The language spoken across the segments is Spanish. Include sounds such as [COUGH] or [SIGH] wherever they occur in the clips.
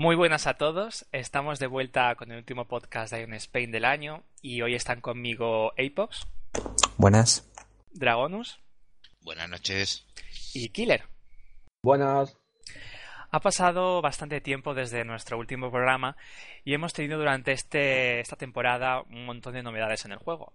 Muy buenas a todos, estamos de vuelta con el último podcast de Iron Spain del año y hoy están conmigo Apox. Buenas. Dragonus. Buenas noches. Y Killer. Buenas. Ha pasado bastante tiempo desde nuestro último programa y hemos tenido durante este, esta temporada un montón de novedades en el juego.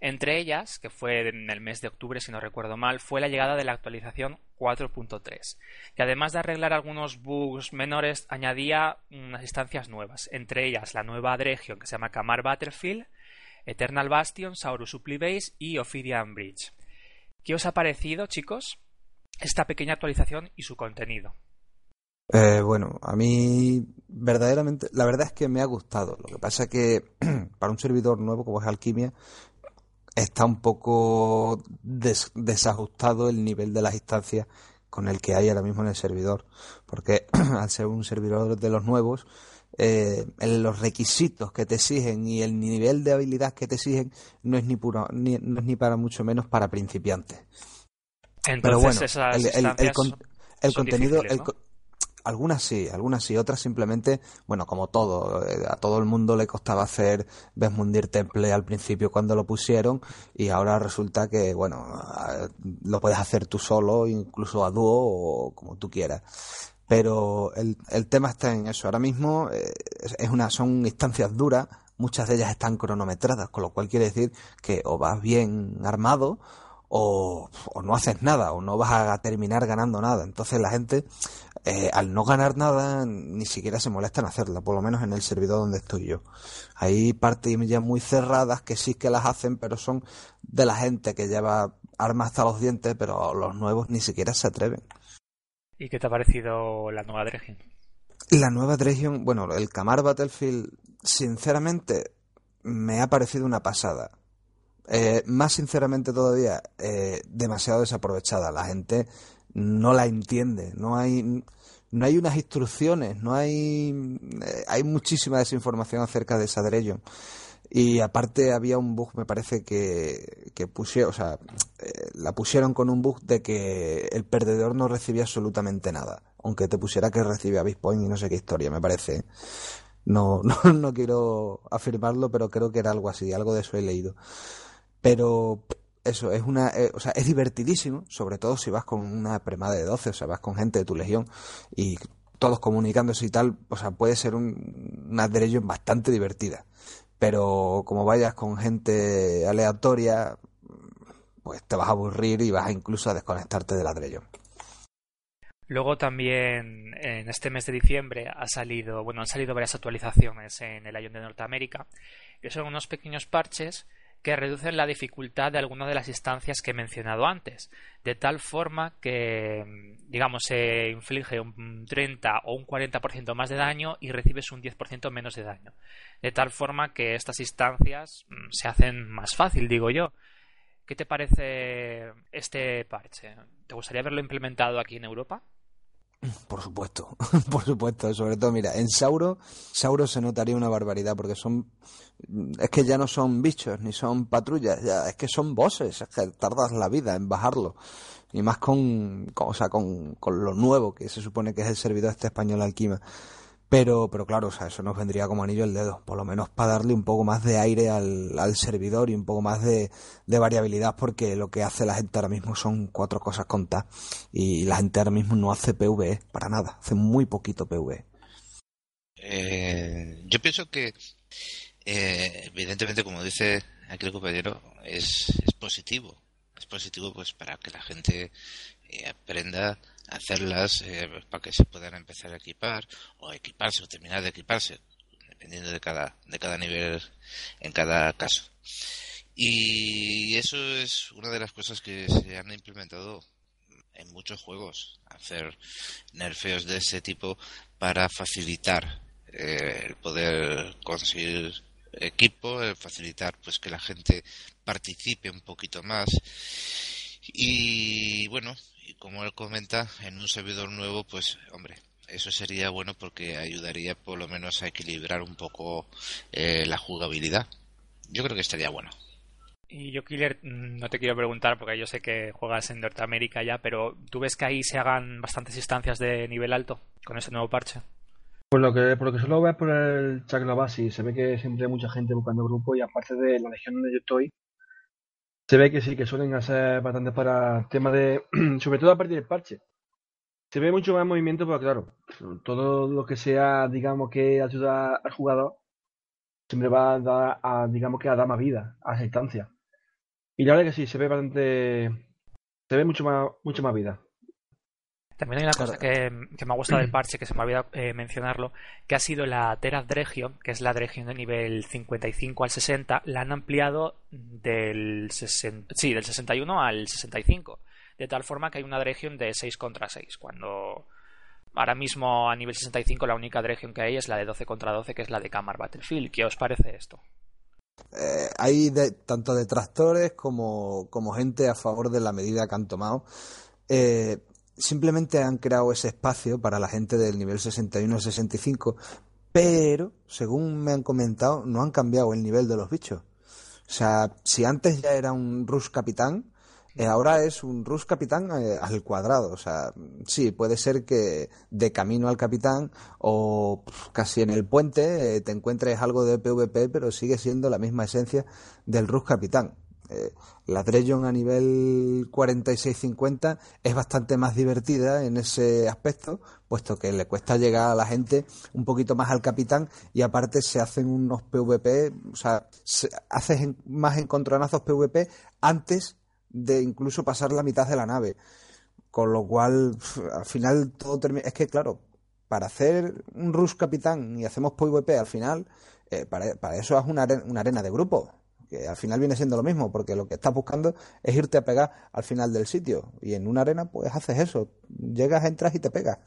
Entre ellas, que fue en el mes de octubre, si no recuerdo mal, fue la llegada de la actualización 4.3, que además de arreglar algunos bugs menores, añadía unas instancias nuevas, entre ellas la nueva Dregion que se llama Kamar Battlefield, Eternal Bastion, Saurus Supply Base y Ophidian Bridge. ¿Qué os ha parecido, chicos, esta pequeña actualización y su contenido? Eh, bueno, a mí verdaderamente, la verdad es que me ha gustado. Lo que pasa es que [CLEARS THROAT] para un servidor nuevo como es Alquimia, está un poco desajustado el nivel de las instancias con el que hay ahora mismo en el servidor. Porque [CLEARS THROAT] al ser un servidor de los nuevos, eh, los requisitos que te exigen y el nivel de habilidad que te exigen no es ni, puro, ni, no es ni para mucho menos para principiantes. Entonces, Pero bueno, esas el, el, contenido, algunas sí, algunas sí, otras simplemente, bueno, como todo, eh, a todo el mundo le costaba hacer Vesmundir Temple al principio cuando lo pusieron y ahora resulta que, bueno, lo puedes hacer tú solo, incluso a dúo o como tú quieras. Pero el, el tema está en eso. Ahora mismo eh, es una, son instancias duras, muchas de ellas están cronometradas, con lo cual quiere decir que o vas bien armado o, o no haces nada, o no vas a terminar ganando nada. Entonces la gente, eh, al no ganar nada, ni siquiera se molesta en hacerla, por lo menos en el servidor donde estoy yo. Hay partes ya muy cerradas que sí que las hacen, pero son de la gente que lleva armas hasta los dientes, pero los nuevos ni siquiera se atreven. ¿Y qué te ha parecido la nueva Dregion? La nueva Dregion, bueno, el Kamar Battlefield, sinceramente, me ha parecido una pasada. Eh, más sinceramente todavía, eh, demasiado desaprovechada. La gente no la entiende. No hay, no hay unas instrucciones, no hay, eh, hay muchísima desinformación acerca de esa Dregion. Y aparte había un bug, me parece que, que pusieron, o sea, eh, la pusieron con un bug de que el perdedor no recibía absolutamente nada. Aunque te pusiera que recibía Bitcoin y no sé qué historia, me parece. No, [LAUGHS] no, no quiero afirmarlo, pero creo que era algo así, algo de eso he leído. Pero eso, es una, eh, o sea, es divertidísimo, sobre todo si vas con una premada de 12, o sea, vas con gente de tu legión y todos comunicándose y tal, o sea, puede ser un, una Dregion bastante divertida. Pero como vayas con gente aleatoria, pues te vas a aburrir y vas incluso a desconectarte de la. Luego también en este mes de diciembre ha salido, bueno, han salido varias actualizaciones en el Ion de Norteamérica, que son unos pequeños parches que reducen la dificultad de algunas de las instancias que he mencionado antes, de tal forma que, digamos, se inflige un 30 o un 40% más de daño y recibes un 10% menos de daño. De tal forma que estas instancias mm, se hacen más fácil, digo yo. ¿Qué te parece este parche? ¿Te gustaría verlo implementado aquí en Europa? Por supuesto, [LAUGHS] por supuesto. Sobre todo, mira, en Sauro, Sauro se notaría una barbaridad porque son. Es que ya no son bichos ni son patrullas, ya es que son bosses. Es que tardas la vida en bajarlo. Y más con, con- o sea, con, con lo nuevo que se supone que es el servidor este español Alquima. Pero, pero claro, o sea, eso nos vendría como anillo al dedo, por lo menos para darle un poco más de aire al, al servidor y un poco más de, de variabilidad, porque lo que hace la gente ahora mismo son cuatro cosas contadas y la gente ahora mismo no hace PvE para nada, hace muy poquito. PvE. Eh, yo pienso que, eh, evidentemente, como dice aquí el compañero, es, es positivo. Es positivo pues para que la gente eh, aprenda hacerlas eh, pues, para que se puedan empezar a equipar o equiparse o terminar de equiparse, dependiendo de cada, de cada nivel en cada caso. Y eso es una de las cosas que se han implementado en muchos juegos, hacer nerfeos de ese tipo para facilitar eh, el poder conseguir equipo, el facilitar pues que la gente participe un poquito más y bueno, y como él comenta, en un servidor nuevo, pues, hombre, eso sería bueno porque ayudaría por lo menos a equilibrar un poco eh, la jugabilidad. Yo creo que estaría bueno. Y yo, Killer, mm, no te quiero preguntar porque yo sé que juegas en Norteamérica ya, pero ¿tú ves que ahí se hagan bastantes instancias de nivel alto con ese nuevo parche? Pues lo que, por lo que solo ves por el chat global, sí, se ve que siempre hay mucha gente buscando grupo y aparte de la legión donde yo estoy, se ve que sí, que suelen hacer bastante para el tema de, [CLEARS THROAT] sobre todo a partir del parche. Se ve mucho más movimiento, pero claro, todo lo que sea, digamos, que ayuda al jugador, siempre va a dar, a, digamos que a dar más vida a esa instancia. Y la verdad que sí, se ve bastante, se ve mucho más, mucho más vida. También hay una cosa que, me ha gustado del [CLEARS THROAT] parche, que se me ha olvidado eh, mencionarlo, que ha sido la Terath Dregion, que es la Dregion de nivel 55 al 60, la han ampliado del, sí, del 61 al 65, de tal forma que hay una Dregion de 6 contra 6, cuando ahora mismo a nivel 65 la única Dregion que hay es la de 12 contra 12, que es la de Camar Battlefield. ¿Qué os parece esto? Eh, hay de, tanto detractores como, como gente a favor de la medida que han tomado. Eh, simplemente han creado ese espacio para la gente del nivel 61 65, pero, según me han comentado, no han cambiado el nivel de los bichos. O sea, si antes ya era un Rush Capitán, eh, ahora es un Rush Capitán eh, al cuadrado. O sea, sí, puede ser que de camino al Capitán o casi en el puente eh, te encuentres algo de PvP, pero sigue siendo la misma esencia del Rush Capitán. Eh, la Drejon a nivel 46-50 es bastante más divertida en ese aspecto, puesto que le cuesta llegar a la gente un poquito más al capitán y aparte se hacen unos PvP, o sea, se haces más encontronazos PvP antes de incluso pasar la mitad de la nave. Con lo cual, al final todo termina. Es que, claro, para hacer un Rush Capitán y hacemos PvP al final, eh, para, eso es una arena de grupo que al final viene siendo lo mismo, porque lo que estás buscando es irte a pegar al final del sitio. Y en una arena, pues haces eso. Llegas, entras y te pegas.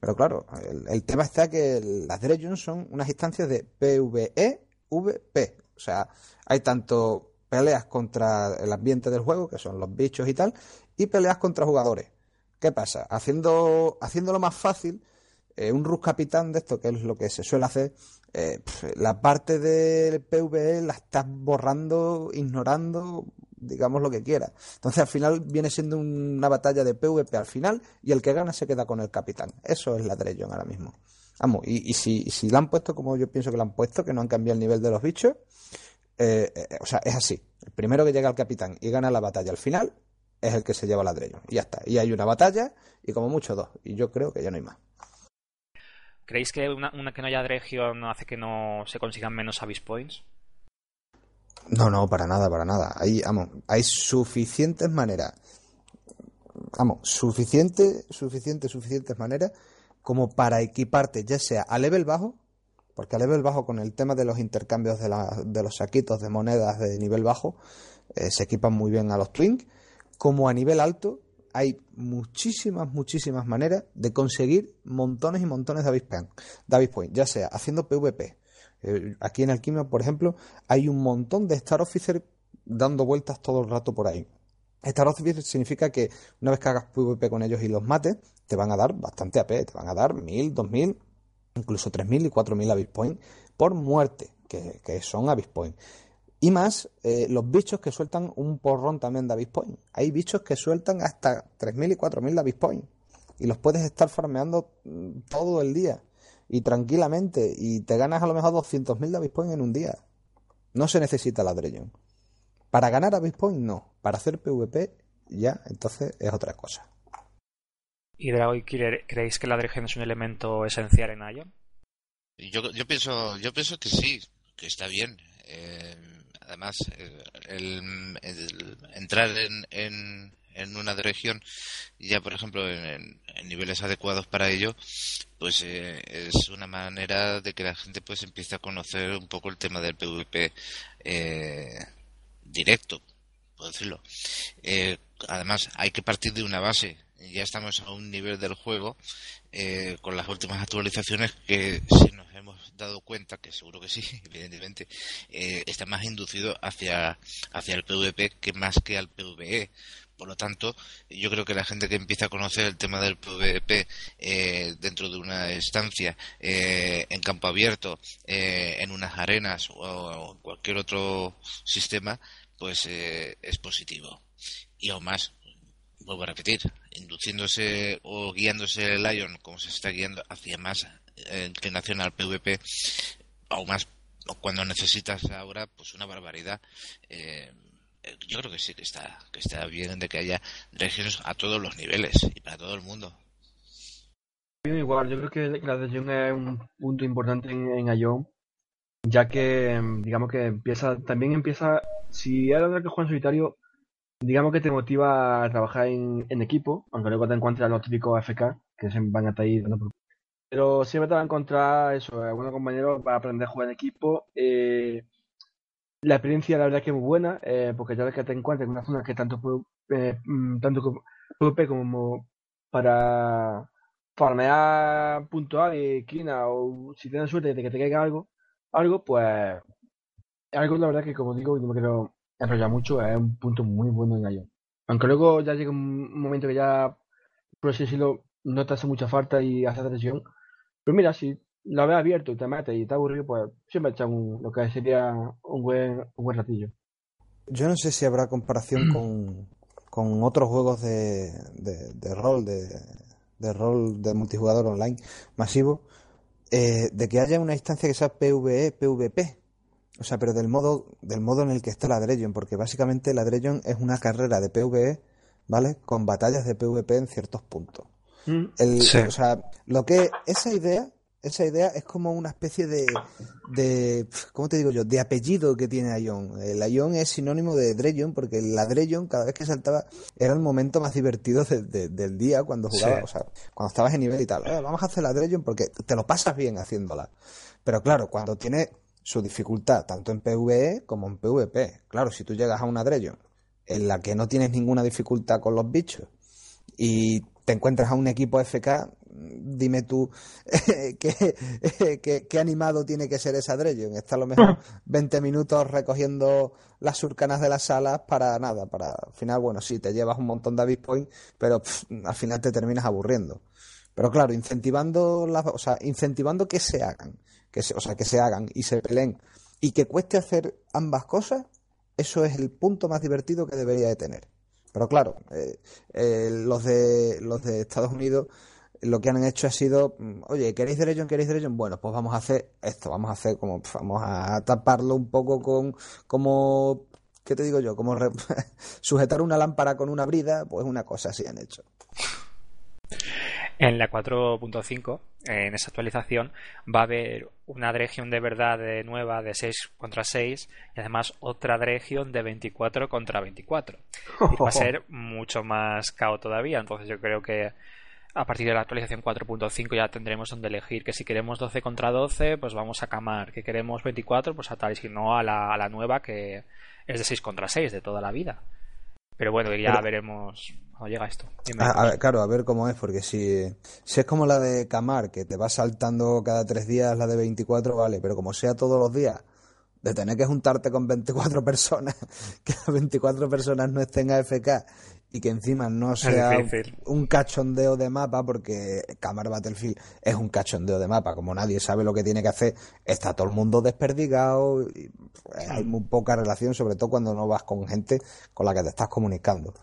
Pero claro, el, tema está que las Dreams son unas instancias de PvE, VP. O sea, hay tanto peleas contra el ambiente del juego, que son los bichos y tal, y peleas contra jugadores. ¿Qué pasa? Haciendo, haciéndolo más fácil, eh, un Rus Capitán de esto, que es lo que se suele hacer, eh, la parte del PvE la estás borrando, ignorando, digamos lo que quieras. Entonces al final viene siendo una batalla de PvP al final y el que gana se queda con el capitán. Eso es la Drejon ahora mismo. Vamos, y, si, si la han puesto como yo pienso que la han puesto, que no han cambiado el nivel de los bichos, eh, eh, o sea, es así. El primero que llega al capitán y gana la batalla al final es el que se lleva la Drejon. Y ya está. Y hay una batalla y como mucho dos. Y yo creo que ya no hay más. ¿Creéis que una, que no haya región hace que no se consigan menos Abyss Points? No, no, para nada, para nada. Hay, vamos, hay suficientes maneras. Vamos, suficiente, suficiente, suficientes maneras como para equiparte, ya sea a level bajo, porque a level bajo con el tema de los intercambios de, de los saquitos de monedas de nivel bajo, eh, se equipan muy bien a los Twink, como a nivel alto, hay muchísimas, muchísimas maneras de conseguir montones y montones de Davis Point, ya sea haciendo PvP. Eh, aquí en Alquimia, por ejemplo, hay un montón de Star Officer dando vueltas todo el rato por ahí. Star Officer significa que una vez que hagas PvP con ellos y los mates, te van a dar bastante AP, te van a dar 1000, 2000, incluso 3000 y 4000 Abyss Point por muerte, que, que son Abyss Point. Y más eh, los bichos que sueltan un porrón también de Point. Hay bichos que sueltan hasta 3.000 y 4.000 de Point. Y los puedes estar farmeando mm, todo el día. Y tranquilamente. Y te ganas a lo mejor 200.000 de Point en un día. No se necesita la Dreyon. Para ganar Abyss Point, no. Para hacer PvP, ya, entonces es otra cosa. ¿Y Dragon Killer, creéis que la Dreyon es un elemento esencial en Ion? Yo, yo, pienso, yo pienso que sí, que está bien. Eh, además, eh, el, entrar en, en, una región, ya por ejemplo en, niveles adecuados para ello, pues eh, es una manera de que la gente pues empiece a conocer un poco el tema del PvP eh, directo, por decirlo. además, hay que partir de una base. Ya estamos a un nivel del juego con las últimas actualizaciones que si nos hemos dado cuenta, que seguro que sí, [LAUGHS] evidentemente, eh, está más inducido hacia, hacia el PvP que más que al PvE. Por lo tanto, yo creo que la gente que empieza a conocer el tema del PvP eh, dentro de una estancia, eh, en campo abierto, eh, en unas arenas o, en cualquier otro sistema, pues es positivo. Y aún más, vuelvo a repetir, induciéndose o guiándose el Lion como se está guiando hacia más inclinación al PvP, aún más cuando necesitas ahora, pues una barbaridad. Eh, yo creo que sí que está, que está bien de que haya regiones a todos los niveles y para todo el mundo. Igual, yo creo que la región es un punto importante en, en ya que digamos que empieza, también empieza, si eres que juega en solitario, digamos que te motiva a trabajar en, equipo, aunque luego te encuentres los típicos AFK que se van a estar ahí Pero siempre te va a encontrar eso, algunos compañeros para aprender a jugar en equipo. Eh, la experiencia, la verdad, es que es muy buena, eh, porque ya ves que te encuentras en una zona que tanto eh, mm, tanto PvP como para farmear puntual de esquina o si tienes suerte de que te caiga algo, algo, pues algo la verdad que como digo, y no me quiero enrollar mucho, es un punto muy bueno en Ion. Aunque luego ya llega un momento que ya, por así decirlo, no te hace mucha falta y hace atención. Pero mira, si lo ves abierto y te metes y está aburrido, pues siempre echan un, lo que sería un buen, un buen ratillo. Yo no sé si habrá comparación con, con otros juegos de, de, rol, de, de, rol de multijugador online masivo, eh, de que haya una instancia que sea PvE, PvP. O sea, pero del modo, del modo en el que está la Drejon, porque básicamente la Drejon es una carrera de PvE, ¿vale? Con batallas de PvP en ciertos puntos. Mm. El, O sea, lo que esa idea esa idea es como una especie de, de ¿cómo te digo yo? De apellido que tiene Ion. El Ion es sinónimo de Drejon porque la Drejon cada vez que saltaba era el momento más divertido del día cuando jugabas, o sea, cuando estabas en nivel y tal. Eh, vamos a hacer la Drejon porque te lo pasas bien haciéndola. Pero claro, cuando tiene su dificultad tanto en PvE como en PvP. Claro, si tú llegas a una Drejon en la que no tienes ninguna dificultad con los bichos y te encuentras a un equipo FK, dime tú [LAUGHS] [LAUGHS] qué, animado tiene que ser esa Dreyon. Está a lo mejor [LAUGHS] 20 minutos recogiendo las surcanas de las salas para nada. Para al final, bueno, sí, te llevas un montón de avis point, pero al final te terminas aburriendo. Pero claro, incentivando, las, o sea, incentivando que se hagan, que o sea, que se hagan y se peleen y que cueste hacer ambas cosas, eso es el punto más divertido que debería de tener. Pero claro, eh, eh, los de los de Estados Unidos lo que han hecho ha sido, mm, oye, ¿queréis derecho? ¿Queréis derecho? Bueno, pues vamos a hacer esto, vamos a hacer como, vamos a taparlo un poco con, como, ¿qué te digo yo? Como [LAUGHS] sujetar una lámpara con una brida, pues una cosa así han hecho. En la 4.5, en esa actualización, va a haber una región de verdad nueva de 6 contra 6 y además otra región de 24 contra 24. Y va a ser [LAUGHS] mucho más cao todavía, entonces yo creo que a partir de la actualización 4.5 ya tendremos donde elegir que si queremos 12 contra 12 pues vamos a camar, que queremos 24 pues a tal y si no a la, a la nueva que es de 6 contra 6 de toda la vida. Pero bueno ya veremos cuando llega esto claro a ver cómo es porque si, si es como la de camar que te va saltando cada 3 días la de 24 vale pero como sea todos los días de tener que juntarte con 24 [LAUGHS] personas, que las 24 personas no estén AFK y que encima no sea un cachondeo de mapa, porque Camar Battlefield es un cachondeo de mapa, como nadie sabe lo que tiene que hacer, está todo el mundo desperdigado, y pues, hay muy poca relación, sobre todo cuando no vas con gente con la que te estás comunicando.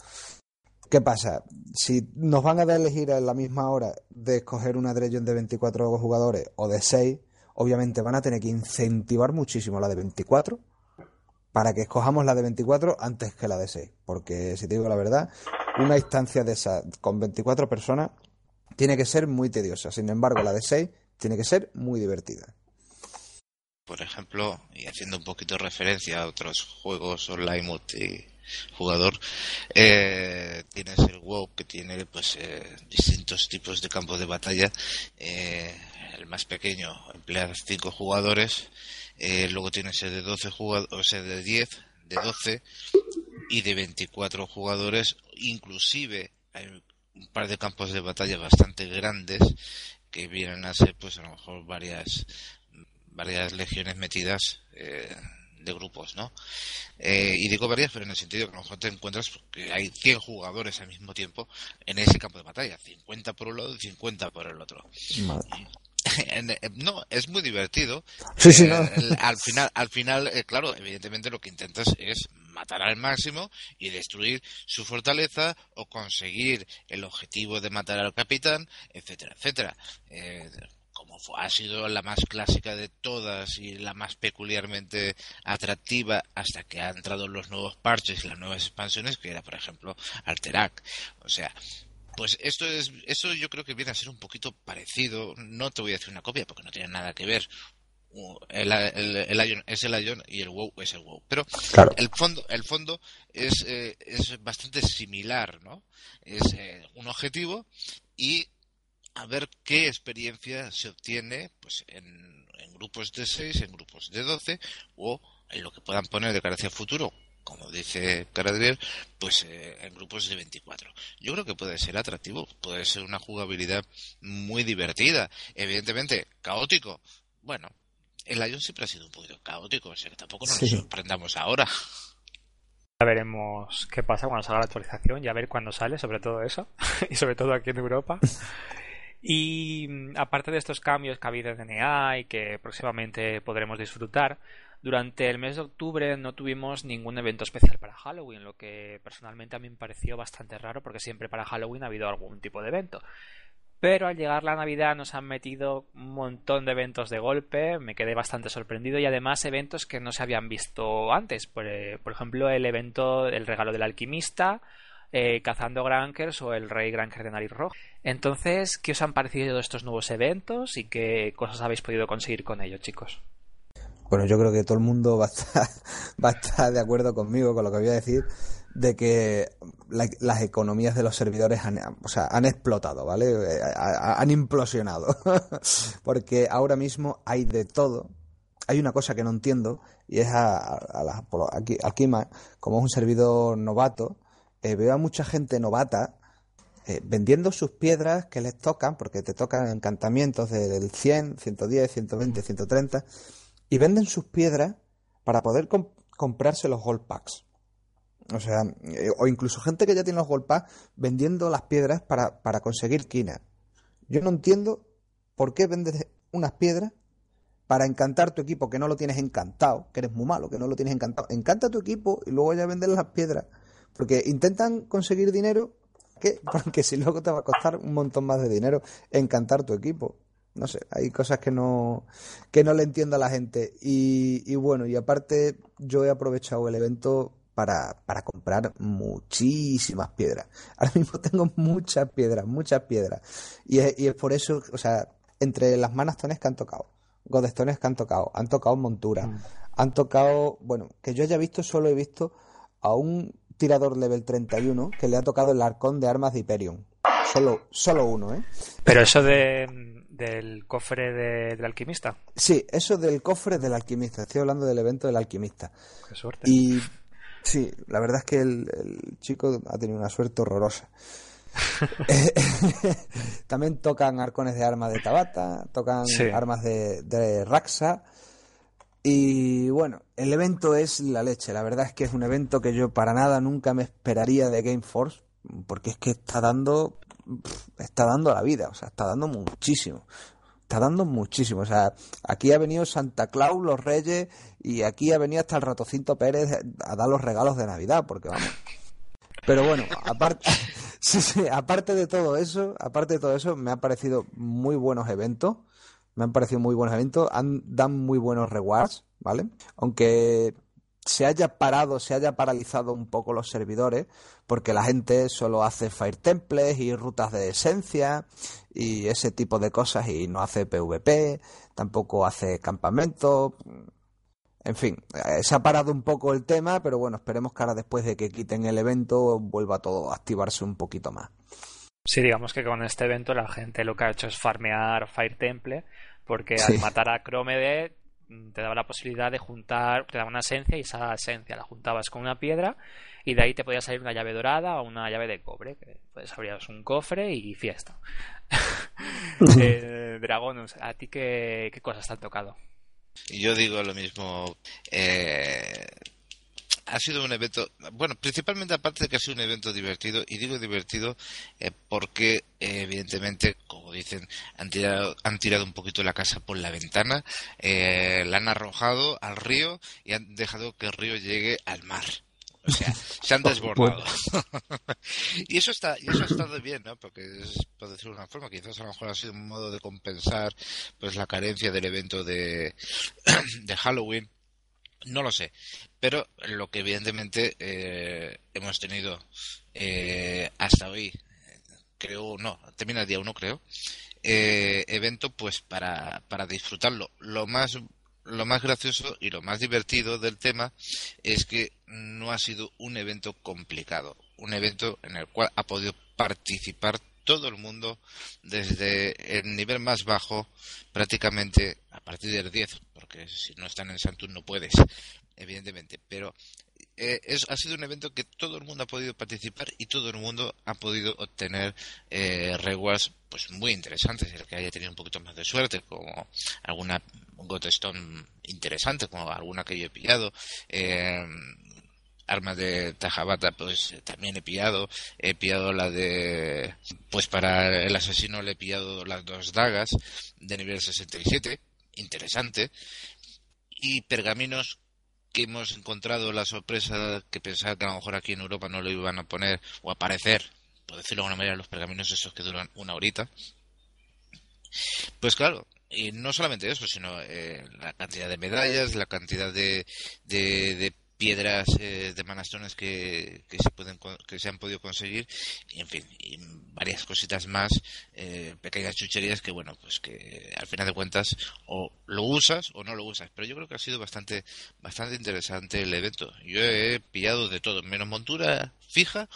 ¿Qué pasa? Si nos van a elegir en la misma hora de escoger una Drejon de 24 jugadores o de 6, obviamente van a tener que incentivar muchísimo la de 24 para que escojamos la de 24 antes que la de 6. Porque, si te digo la verdad, una instancia de esa con 24 personas tiene que ser muy tediosa. Sin embargo, la de 6 tiene que ser muy divertida. Por ejemplo, y haciendo un poquito referencia a otros juegos online multijugador, eh, tienes el WoW que tiene pues eh, distintos tipos de campos de batalla. Eh, el más pequeño emplea 5 jugadores eh, luego tienes el de 12 jugadores, sea, de 10, de 12 y de 24 jugadores. Inclusive hay un par de campos de batalla bastante grandes que vienen a ser, pues a lo mejor varias, varias legiones metidas. Eh, de grupos, ¿no? Eh, y digo varias, pero en el sentido que a lo mejor te encuentras que hay 100 jugadores al mismo tiempo en ese campo de batalla, 50 por un lado y 50 por el otro. [LAUGHS] no, es muy divertido. Sí, sí, eh, al final, al final eh, claro, evidentemente lo que intentas es matar al máximo y destruir su fortaleza o conseguir el objetivo de matar al capitán, etcétera, etcétera. Eh, como ha sido la más clásica de todas y la más peculiarmente atractiva hasta que han entrado los nuevos parches y las nuevas expansiones, que era, por ejemplo, Alterac. O sea, pues esto es, eso yo creo que viene a ser un poquito parecido. No te voy a decir una copia porque no tiene nada que ver. El, el, Ion es el Ion y el WoW es el WoW. Pero el fondo, el fondo es, eh, es bastante similar, ¿no? Es eh, un objetivo y a ver qué experiencia se obtiene pues en, en grupos de 6, en grupos de 12 o en lo que puedan poner de cara hacia el futuro como dice Caradriel, pues eh, en grupos de 24. Yo creo que puede ser atractivo, puede ser una jugabilidad muy divertida. Evidentemente, caótico. Bueno, el Lion siempre ha sido un poquito caótico, o sea que tampoco nos sorprendamos ahora. Ya veremos qué pasa cuando salga la actualización, ya ver cuándo sale, sobre todo eso, [LAUGHS] y sobre todo aquí en Europa. Y mm, aparte de estos cambios que ha habido en DNA y que próximamente podremos disfrutar, durante el mes de octubre no tuvimos ningún evento especial para Halloween, lo que personalmente a mí me pareció bastante raro porque siempre para Halloween ha habido algún tipo de evento. Pero al llegar la Navidad nos han metido un montón de eventos de golpe, me quedé bastante sorprendido y además eventos que no se habían visto antes. Por, eh, ejemplo, el evento El regalo del alquimista, eh, Cazando Grankers o el Rey Granker de Nariz. Entonces, ¿qué os han parecido estos nuevos eventos y qué cosas habéis podido conseguir con ellos, chicos? Bueno, yo creo que todo el mundo [LAUGHS] va a estar, de acuerdo conmigo con lo que voy a decir de que las economías de los servidores han, o sea, han explotado, ¿vale? Eh, han implosionado. [LAUGHS] Porque ahora mismo hay de todo. Hay una cosa que no entiendo y es a, a, como es un servidor novato, eh, veo a mucha gente novata eh, vendiendo sus piedras que les tocan, porque te tocan encantamientos del 100, 110, 120, 130 y venden sus piedras para poder comprarse los gold packs. O sea, eh, o incluso gente que ya tiene los gold packs vendiendo las piedras para, para conseguir quina. Yo no entiendo por qué vendes unas piedras para encantar tu equipo que no lo tienes encantado, que eres muy malo, que no lo tienes encantado. Encanta tu equipo y luego ya vendes las piedras. Porque intentan conseguir dinero, ¿qué? [LAUGHS] Porque si luego te va a costar un montón más de dinero encantar tu equipo no sé, hay cosas que no, que no le entiendo a la gente. Y, bueno, y aparte yo he aprovechado el evento para, para comprar muchísimas piedras. [LAUGHS] Ahora mismo tengo muchas piedras, muchas piedras. Y es, y es por eso, o sea, entre las manastones que han tocado, godestones que han tocado, han tocado monturas, mm. han tocado, bueno, que yo haya visto, solo he visto a un tirador level 31 que le ha tocado el arcón de armas de Hyperion. Solo, solo uno, ¿eh? Pero eso de del cofre del alquimista. Sí, eso del cofre del alquimista. Estoy hablando del evento del alquimista. Qué suerte. Y sí, la verdad es que el, chico ha tenido una suerte horrorosa. [LAUGHS] [LAUGHS] También tocan arcones de armas de Tabata, tocan armas de, de Raxa. Y bueno, el evento es la leche. La verdad es que es un evento que yo para nada nunca me esperaría de Game Force, porque es que está dando está dando la vida, o sea, está dando muchísimo. Está dando muchísimo. O sea, aquí ha venido Santa Claus, los Reyes, y aquí ha venido hasta el Ratocinto Pérez a dar los regalos de Navidad, porque vamos. Pero bueno, aparte, [LAUGHS] aparte de todo eso, aparte de todo eso, me han parecido muy buenos eventos. Me han parecido muy buenos eventos. Han, dan muy buenos rewards, ¿vale? Aunque se haya parado, se haya paralizado un poco los servidores, porque la gente solo hace Fire Temples y rutas de esencia y ese tipo de cosas y no hace PvP, tampoco hace campamentos. En fin, eh, se ha parado un poco el tema, pero bueno, esperemos que ahora después de que quiten el evento vuelva todo a activarse un poquito más. Sí, digamos que con este evento la gente lo que ha hecho es farmear Fire Temple, porque al matar a Cromede Mm, te daba la posibilidad de juntar, te daba una esencia y esa esencia la juntabas con una piedra y de ahí te podía salir una llave dorada o una llave de cobre, que pues abrías un cofre y fiesta. [LAUGHS] eh, Dragonus, ¿a ti qué, qué cosas te han tocado? Yo digo lo mismo. Eh, ha sido un evento, bueno, principalmente aparte de que ha sido un evento divertido, y digo divertido eh, porque eh, evidentemente, como dicen, han tirado, han tirado un poquito la casa por la ventana, eh, la han arrojado al río y han dejado que el río llegue al mar. O sea, se han [LAUGHS] desbordado. [LAUGHS] y eso está, y eso ha estado bien, ¿no? Porque es, por decirlo de una forma, quizás a lo mejor ha sido un modo de compensar pues la carencia del evento de, [CLEARS THROAT] de Halloween no lo sé, pero lo que evidentemente eh, hemos tenido eh, hasta hoy, creo, no, termina el día uno creo, eh, evento pues para, para disfrutarlo. Lo más, lo más gracioso y lo más divertido del tema es que no ha sido un evento complicado, un evento en el cual ha podido participar todo el mundo desde el nivel más bajo prácticamente a partir del 10 porque si no están en Santur no puedes evidentemente. Pero eh, es, ha sido un evento que todo el mundo ha podido participar y todo el mundo ha podido obtener eh, rewards pues muy interesantes. El que haya tenido un poquito más de suerte como alguna Gotestone interesante como alguna que yo he pillado eh, armas de Tajabata pues también he pillado. He pillado la de pues para el asesino le he pillado las dos dagas de nivel 67 interesante y pergaminos que hemos encontrado la sorpresa que pensaba que a lo mejor aquí en Europa no lo iban a poner o aparecer por decirlo de alguna manera los pergaminos esos que duran una horita. Pues claro y no solamente eso, sino eh, la cantidad de medallas, la cantidad de, de, de piedras eh, de manastones que, que, se pueden que se han podido conseguir y en fin y varias cositas más eh, pequeñas chucherías que bueno pues que al final de cuentas o lo usas o no lo usas. Pero yo creo que ha sido bastante bastante interesante el evento. Yo he pillado de todo menos montura fija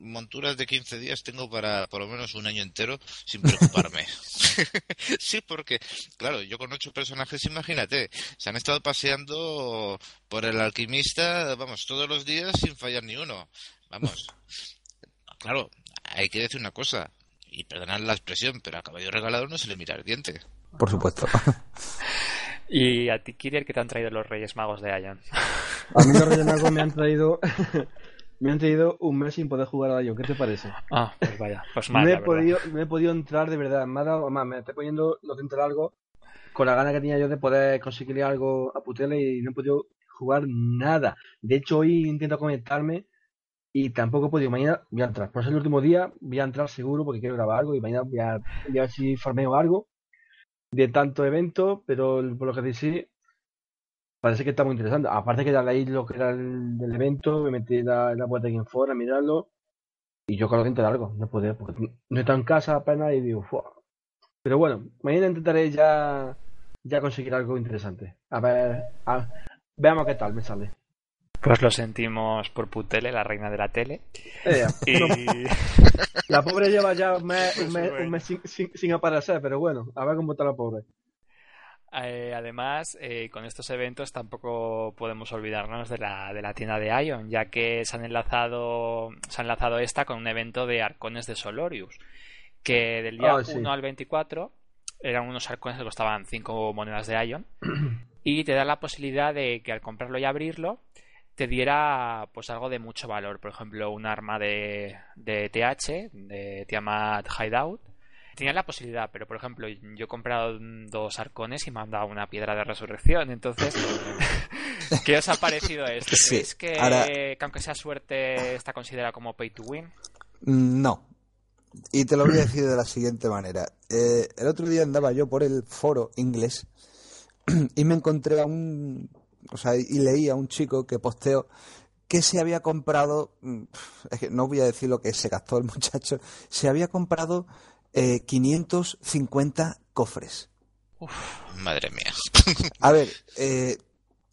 monturas de 15 días tengo para por lo menos un año entero sin preocuparme. [LAUGHS] [LAUGHS] sí, porque, claro, yo con ocho personajes, imagínate, se han estado paseando por el alquimista, vamos, todos los días sin fallar ni uno. Vamos, claro, hay que decir una cosa, y perdonad la expresión, pero a caballo regalado no se le mira el diente. Por supuesto. [LAUGHS] ¿Y a ti, Kiriel, qué te han traído los Reyes Magos de Ion? A mí los Reyes Magos me han traído me han tenido un mes sin poder jugar a Ion. ¿Qué te parece? Ah, pues vaya, pues mal, no, he podido, no he podido entrar de verdad. Me, ha dado, más, me estoy poniendo los dientes largos con la gana que tenía yo de poder conseguirle algo a Putele y no he podido jugar nada. De hecho, hoy intento conectarme y tampoco he podido. Mañana voy a entrar. Por ser el último día, voy a entrar seguro porque quiero grabar algo y mañana voy a, voy a ver si farmeo algo de tanto evento, pero por lo que decís, parece que está muy interesante. Aparte que ya leí lo que era el del evento, me metí en la, en la web de Gamefor a mirarlo y yo con los dientes largos, no puedo, porque no está en casa apenas y digo, "Fua". pero bueno, mañana intentaré ya ya conseguir algo interesante. A ver, a- veamos qué tal me sale. Pues lo sentimos por Putele, la reina de la tele. [LAUGHS] Y... [LAUGHS] la pobre lleva ya un mes, un mes- un mes sin, sin- sin aparecer, pero bueno, a ver cómo está la pobre. Eh, además, eh, con estos eventos tampoco podemos olvidarnos de la, de la tienda de Ion, ya que se han enlazado, se ha enlazado esta con un evento de arcones de Solorius, que del día Ah, sí. 1 al 24 eran unos arcones que costaban 5 monedas de Ion [CLEARS THROAT] y te da la posibilidad de que al comprarlo y abrirlo te diera pues algo de mucho valor, por ejemplo un arma de, de TH, de Tiamat Hideout, tenía la posibilidad, pero por ejemplo, yo he comprado dos arcones y me han dado una piedra de resurrección. Entonces, [LAUGHS] ¿qué os ha parecido esto? Sí, ¿Creéis que, ahora- que aunque sea suerte está considerada como pay to win? Mm, No. Y te lo voy a decir de la siguiente manera. Eh, el otro día andaba yo por el foro inglés [CLEARS THROAT] y me encontré a un... O sea, y leí a un chico que posteó que se había comprado... mm, Es que no voy a decir lo que se gastó el [LAUGHS] muchacho. Se había comprado eh, 550 cofres. Madre mía. A ver, eh,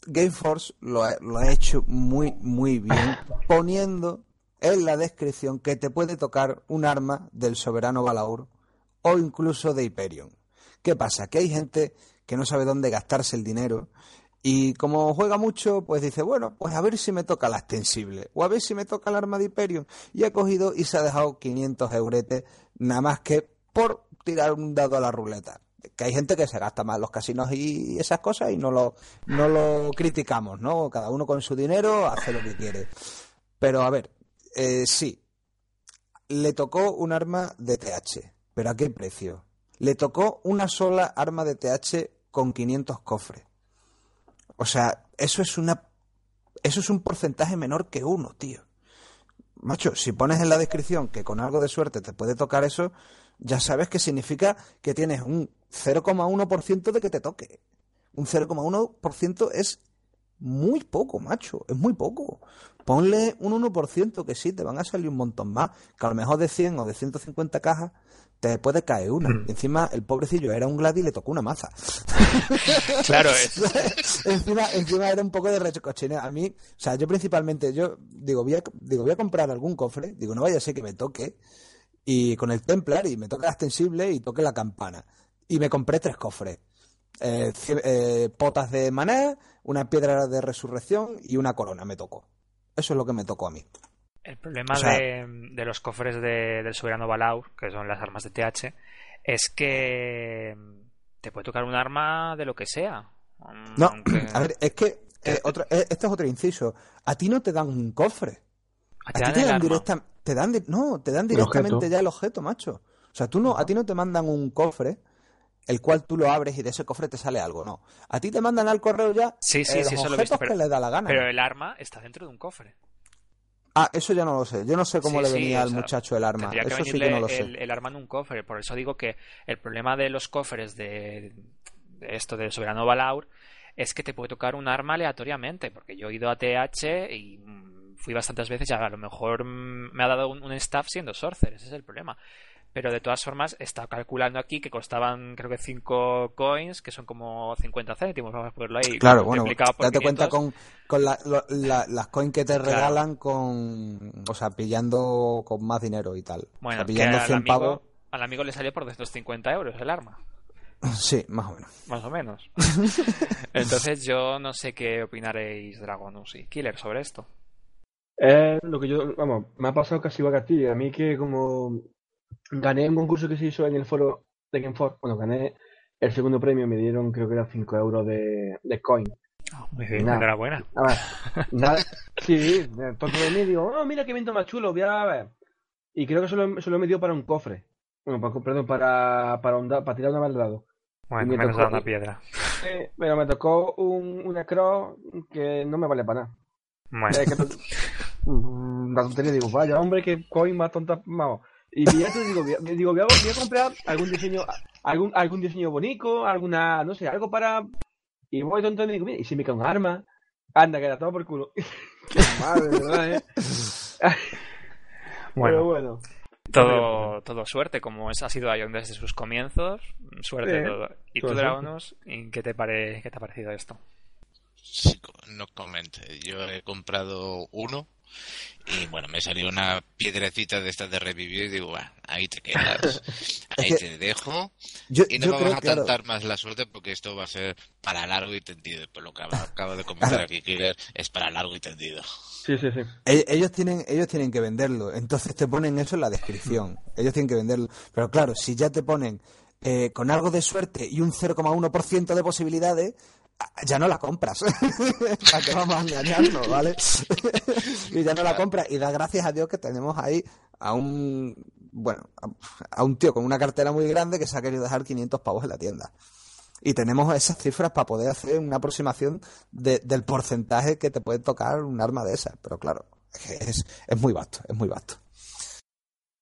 Gameforce lo ha, lo ha hecho muy, muy bien, poniendo en la descripción que te puede tocar un arma del soberano Balaur o incluso de Hyperion. ¿Qué pasa? Que hay gente que no sabe dónde gastarse el dinero y como juega mucho, pues dice, bueno, pues a ver si me toca la extensible o a ver si me toca el arma de Hyperion. Y ha cogido y se ha dejado 500 euretes nada más que por tirar un dado a la ruleta. Que hay gente que se gasta más los casinos y esas cosas y no lo, no lo criticamos, ¿no? Cada uno con su dinero hace lo que quiere. Pero a ver, eh, sí, le tocó un arma de TH, pero ¿a qué precio? Le tocó una sola arma de TH con 500 cofres. O sea, eso es una eso es un porcentaje menor que uno, tío. Macho, si pones en la descripción que con algo de suerte te puede tocar eso, ya sabes que significa que tienes un 0,1% de que te toque. Un 0,1% es muy poco, macho, es muy poco. Ponle un 1% que sí, te van a salir un montón más, que a lo mejor de 100 o de 150 cajas te puede caer una. Mm. Encima, el pobrecillo era un gladi y le tocó una maza. [LAUGHS] Claro, es. [LAUGHS] encima, encima era un poco de recochineo. A mí, o sea, yo principalmente, yo digo voy, a, digo, voy a comprar algún cofre, digo, no vaya a ser que me toque, y con el Templar, y me toque la extensible y toque la campana. Y me compré tres cofres. Eh, cien- eh, potas de maná, una piedra de resurrección y una corona me tocó. Eso es lo que me tocó a mí. El problema O sea- de, de los cofres de- del soberano Balaur, que son las armas de TH, es que te puede tocar un arma de lo que sea. No, Aunque- [CLEARS THROAT] a ver, es que eh, otro, eh, este es otro inciso. A ti no te dan un cofre. a ti te dan arma. directa, te dan no, te dan directamente ya el objeto, macho. O sea, tú no, a ti no te mandan un cofre, el cual tú lo abres y de ese cofre te sale algo, no. A ti te mandan al correo ya Sí, sí, eh, sí, los eso lo he visto, objetos pero- que le da la gana. Pero el arma está dentro de un cofre. Ah, eso ya no lo sé. Yo no sé cómo Sí, le sí, venía o al sea, muchacho el arma. Que Eso sí que no lo sé. el, el arma en un cofre. Por eso digo que el problema de los cofres de, de esto del soberano Balaur es que te puede tocar un arma aleatoriamente. Porque yo he ido a TH y mm, fui bastantes veces y a lo mejor mm, me ha dado un, un staff siendo sorcerer. Ese es el problema. Pero de todas formas, está calculando aquí que costaban creo que 5 coins, que son como 50 céntimos, vamos a ponerlo ahí. Claro, bueno, date cuenta 500. con, con la- la- las coins que te Claro. regalan con, o sea, pillando con más dinero y tal. o Bueno, sea, pillando al 100 amigo, pavos. al amigo le salió por 250 euros el arma. [LAUGHS] Sí, más o menos. Más o menos. [LAUGHS] Entonces yo no sé qué opinaréis Dragonus y Killer sobre esto. Es lo que yo, vamos, me ha pasado casi igual que a ti. A mí que como gané un concurso que se hizo en el foro de Gamefor, bueno, gané el segundo premio, me dieron creo que eran 5 euros de, de coin. Muy bien, Nada. enhorabuena. A ver, [LAUGHS] nada, sí, me toco de mí digo, oh, mira qué viento más chulo, voy a ver. Y creo que solo, solo me dio para un cofre. Bueno, para, perdón, para, para, un para tirar una lado. Bueno, me menos tocó- una piedra. Eh, pero me tocó un, una cross que no me vale para nada. Bueno, Eh, que [LAUGHS] Mm, la tontería digo, vaya hombre, qué coin más tonta, vamos. Y ya te digo, voy a- digo, voy a, voy a comprar algún diseño, algún, algún diseño bonito, alguna, no sé, algo para. Y voy tonto y digo, mira, y si me cae un arma, anda, que la tomo por culo. [LAUGHS] qué madre, ¿verdad, eh? Pero bueno, bueno. todo, todo suerte, como es, ha sido Ion desde sus comienzos. Suerte Sí, todo. ¿Y tú, ¿y qué te, pare, qué te ha parecido esto? Sí, no comente. Yo he comprado uno y bueno, me salió una piedrecita de estas de revivir y digo, "Bah, ahí te quedas, [LAUGHS] ahí te dejo Yo, y no yo creo, vas a claro, tentar más la suerte porque esto va a ser para largo y tendido. Por lo que acabo- de comentar aquí, Killer, es para largo y tendido. Sí, sí, sí. ellos tienen, ellos tienen que venderlo, entonces te ponen eso en la descripción. Ellos tienen que venderlo. Pero claro, si ya te ponen eh, con algo de suerte y un 0,1% de posibilidades, ah, ya no la compras. [LAUGHS] ¿Para qué vamos a engañarnos, vale? [LAUGHS] y ya no la compras. Y da gracias a Dios que tenemos ahí a un, bueno, a, un tío con una cartera muy grande que se ha querido dejar 500 pavos en la tienda. Y tenemos esas cifras para poder hacer una aproximación de- del porcentaje que te puede tocar un arma de esas. Pero claro, es, es muy vasto, es muy vasto.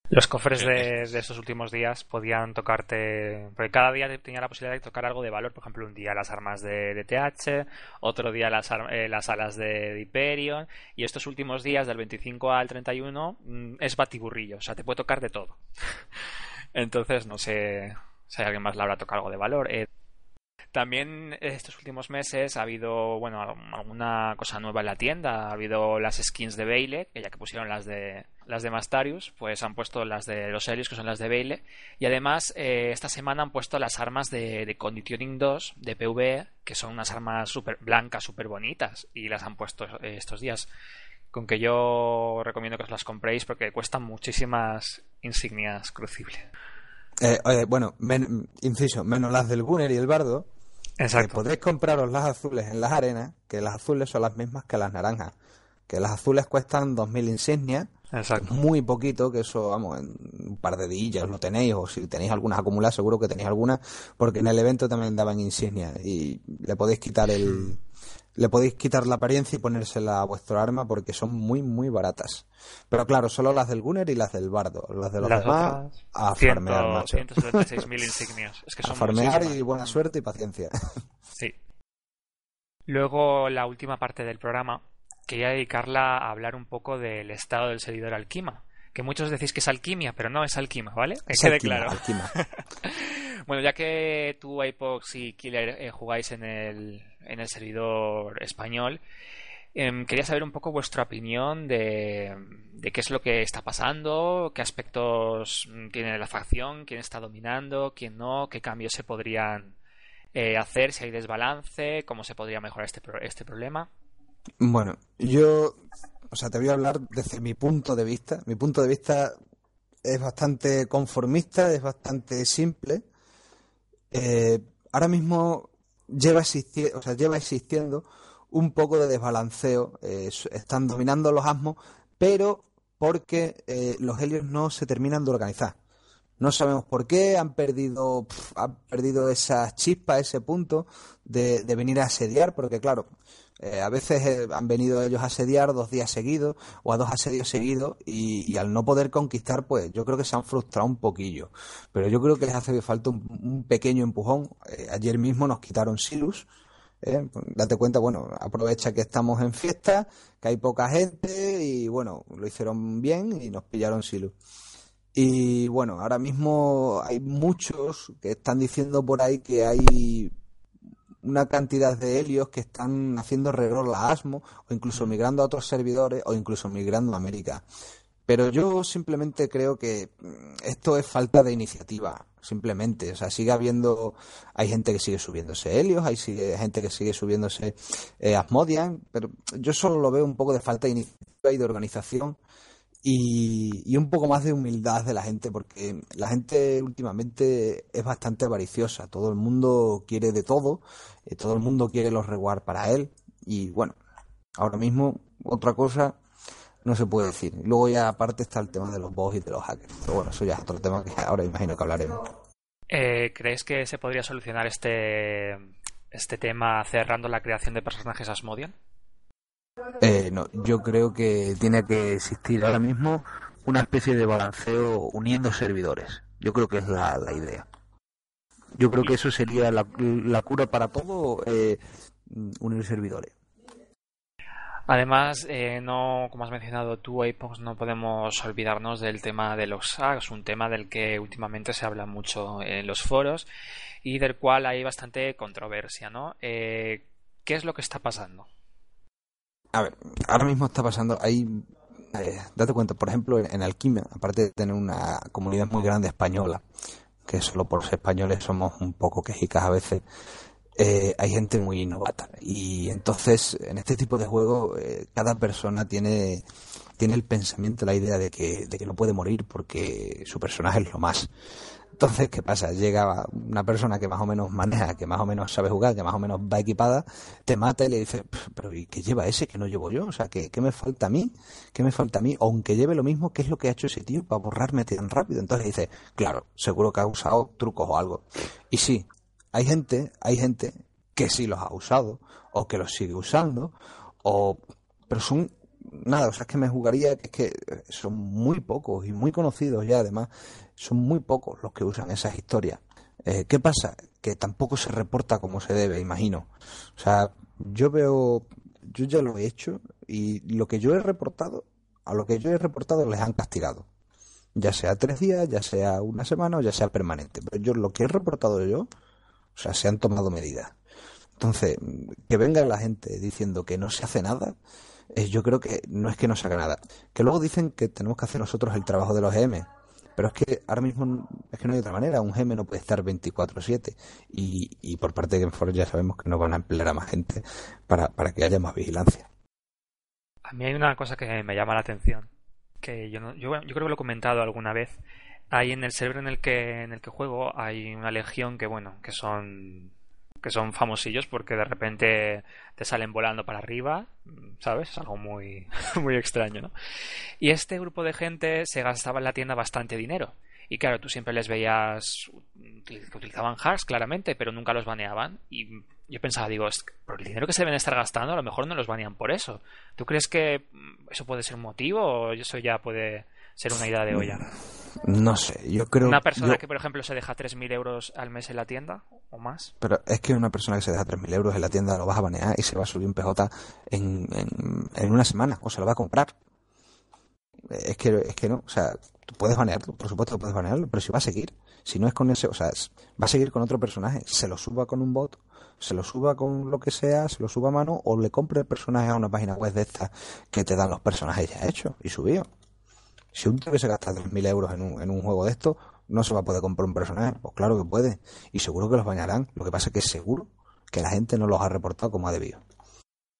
Los cofres de, de estos últimos días podían tocarte, porque cada día tenía la posibilidad de tocar algo de valor, por ejemplo, un día las armas de, de TH, otro día las, ar- eh, las alas de, de Hyperion, y estos últimos días, del 25 al 31, mm, es batiburrillo, o sea, te puede tocar de todo. [LAUGHS] Entonces, no sé si alguien más le habrá tocado algo de valor. Eh, también estos últimos meses ha habido, bueno, alguna cosa nueva en la tienda. Ha habido las skins de Beile, que ya que pusieron las de las de Mastarius, pues han puesto las de los Helios, que son las de Beile. Y además, eh, esta semana han puesto las armas de, de Conditioning 2, de PvE, que son unas armas super blancas, súper bonitas. Y las han puesto eh, estos días. Con que yo recomiendo que os las compréis porque cuestan muchísimas insignias crucibles. Eh, eh, bueno, men- inciso, menos las del Gunner y el Bardo, que Exacto. podéis compraros las azules en las arenas, que las azules son las mismas que las naranjas. Que las azules cuestan 2.000 insignias, Exacto. muy poquito, que eso, vamos, en un par de días lo tenéis, o si tenéis algunas acumuladas, seguro que tenéis algunas, porque en el evento también daban insignias y le podéis quitar el. Le podéis quitar la apariencia y ponérsela a vuestro arma porque son muy, muy baratas. Pero claro, solo las del Gunner y las del Bardo. Las de los Las demás, otras, a farmear, macho. 176.000 insignias. Es que A son farmear muchísimas. y buena suerte y paciencia. [LAUGHS] Sí. Luego, la última parte del programa, quería dedicarla a hablar un poco del estado del servidor Alquima. Que muchos decís que es alquimia, pero no es alquima, ¿vale? Que Es quede alquima, claro. alquima. [LAUGHS] Bueno, ya que tú, Apox y Killer eh, jugáis en el, en el servidor español, em, quería saber un poco vuestra opinión de, de qué es lo que está pasando, qué aspectos mm, tiene la facción, quién está dominando, quién no, qué cambios se podrían eh, hacer, si hay desbalance, cómo se podría mejorar este, pro- este problema. Bueno, yo, o sea, te voy a hablar desde mi punto de vista. Mi punto de vista es bastante conformista, es bastante simple. Eh, ahora mismo lleva, existi- o sea, lleva existiendo un poco de desbalanceo. eh, están dominando los asmos, pero porque eh, los helios no se terminan de organizar. No sabemos por qué, han perdido, han perdido esa chispa, ese punto de, de venir a asediar, porque claro, eh, a veces eh, han venido ellos a asediar dos días seguidos o a dos asedios seguidos y, al no poder conquistar, pues yo creo que se han frustrado un poquillo. Pero yo creo que les hace falta un, pequeño empujón. Eh, ayer mismo nos quitaron Silus. Date cuenta, bueno, aprovecha que estamos en fiesta, que hay poca gente y bueno, lo hicieron bien y nos pillaron Silus. Y bueno, ahora mismo hay muchos que están diciendo por ahí que hay una cantidad de helios que están haciendo reroll a Asmo o incluso migrando a otros servidores o incluso migrando a América. Pero yo simplemente creo que mm, esto es falta de iniciativa, simplemente. O sea, sigue habiendo, hay gente que sigue subiéndose helios, hay sigue- gente que sigue subiéndose eh, Asmodian, pero yo solo lo veo un poco de falta de iniciativa y de organización y, un poco más de humildad de la gente, porque la gente últimamente es bastante avariciosa. Todo el mundo quiere de todo, eh, todo el mundo quiere los reward para él. Y bueno, ahora mismo otra cosa no se puede decir. Luego ya aparte está el tema de los bots y de los hackers. Pero bueno, eso ya es otro tema que ahora imagino que hablaremos. Eh, ¿Crees que se podría solucionar este, este tema cerrando la creación de personajes Asmodian? Eh, no, yo creo que tiene que existir ahora mismo una especie de balanceo uniendo servidores. Yo creo que es la, idea. Yo creo que eso sería la, la cura para todo, eh, unir servidores. Además, eh, no, como has mencionado tú, Apox, no podemos olvidarnos del tema de los SAGs, un tema del que últimamente se habla mucho en los foros y del cual hay bastante controversia, ¿no? Eh, ¿Qué es lo que está pasando? A ver, ahora mismo está pasando, hay, eh, date cuenta, por ejemplo, en, Alquimia, aparte de tener una comunidad muy grande española, que solo por ser españoles somos un poco quejicas a veces, eh, hay gente muy novata. Y entonces, en este tipo de juegos, eh, cada persona tiene, tiene el pensamiento, la idea de que, de que no puede morir porque su personaje es lo más. Entonces, ¿qué pasa? Llega una persona que más o menos maneja, que más o menos sabe jugar, que más o menos va equipada, te mata y le dice, "Pf, pero ¿y qué lleva ese que no llevo yo? O sea, ¿qué, qué me falta a mí? ¿Qué me falta a mí? Aunque lleve lo mismo, ¿qué es lo que ha hecho ese tío para borrarme tan rápido? Entonces dice, claro, seguro que ha usado trucos o algo. Y sí, hay gente, hay gente que sí los ha usado, o que los sigue usando, o pero son nada, o sea, es que me jugaría es que son muy pocos y muy conocidos ya además, son muy pocos los que usan esas historias. Eh, ¿Qué pasa? Que tampoco se reporta como se debe, imagino. O sea, yo veo, yo ya lo he hecho y lo que yo he reportado, a lo que yo he reportado les han castigado. Ya sea tres días, ya sea una semana o ya sea permanente. Pero yo lo que he reportado yo, o sea, se han tomado medidas. Entonces, que venga la gente diciendo que no se hace nada, eh, yo creo que no es que no se haga nada. Que luego dicen que tenemos que hacer nosotros el trabajo de los GM. Pero es que ahora mismo es que no hay otra manera. Un GM no puede estar 24-7. Y, y por parte de Gameforce ya sabemos que no van a emplear a más gente para, para que haya más vigilancia. A mí hay una cosa que me llama la atención, que yo, no- yo, yo creo que lo he comentado alguna vez, Ahí en el server en el que en el que juego hay una legión que bueno, que son que son famosillos porque de repente te salen volando para arriba, ¿sabes? Es algo muy [LAUGHS] muy extraño, ¿no? Y este grupo de gente se gastaba en la tienda bastante dinero. Y claro, tú siempre les veías que utilizaban hacks, claramente, pero nunca los baneaban. Y yo pensaba, digo, por el dinero que se deben estar gastando, a lo mejor no los banean por eso. ¿Tú crees que eso puede ser un motivo o eso ya puede ser una idea de olla? No sé, yo creo... Una persona yo- que, por ejemplo, se deja 3.000 euros al mes en la tienda o más. Pero es que una persona que se deja 3.000 euros en la tienda lo vas a banear y se va a subir un PJ en, en, en una semana o se lo va a comprar. Es que, es que no, o sea, tú puedes banearlo, por supuesto que puedes banearlo, pero si va a seguir, si no es con ese, o sea, va a seguir con otro personaje, se lo suba con un bot, se lo suba con lo que sea, se lo suba a mano o le compre el personaje a una página web de estas que te dan los personajes ya hechos y subidos. Si un tío que se gasta 3.000 euros en un, en un juego de esto, no se va a poder comprar un personaje. Pues claro que puede. Y seguro que los bañarán. Lo que pasa es que seguro que la gente no los ha reportado como ha debido.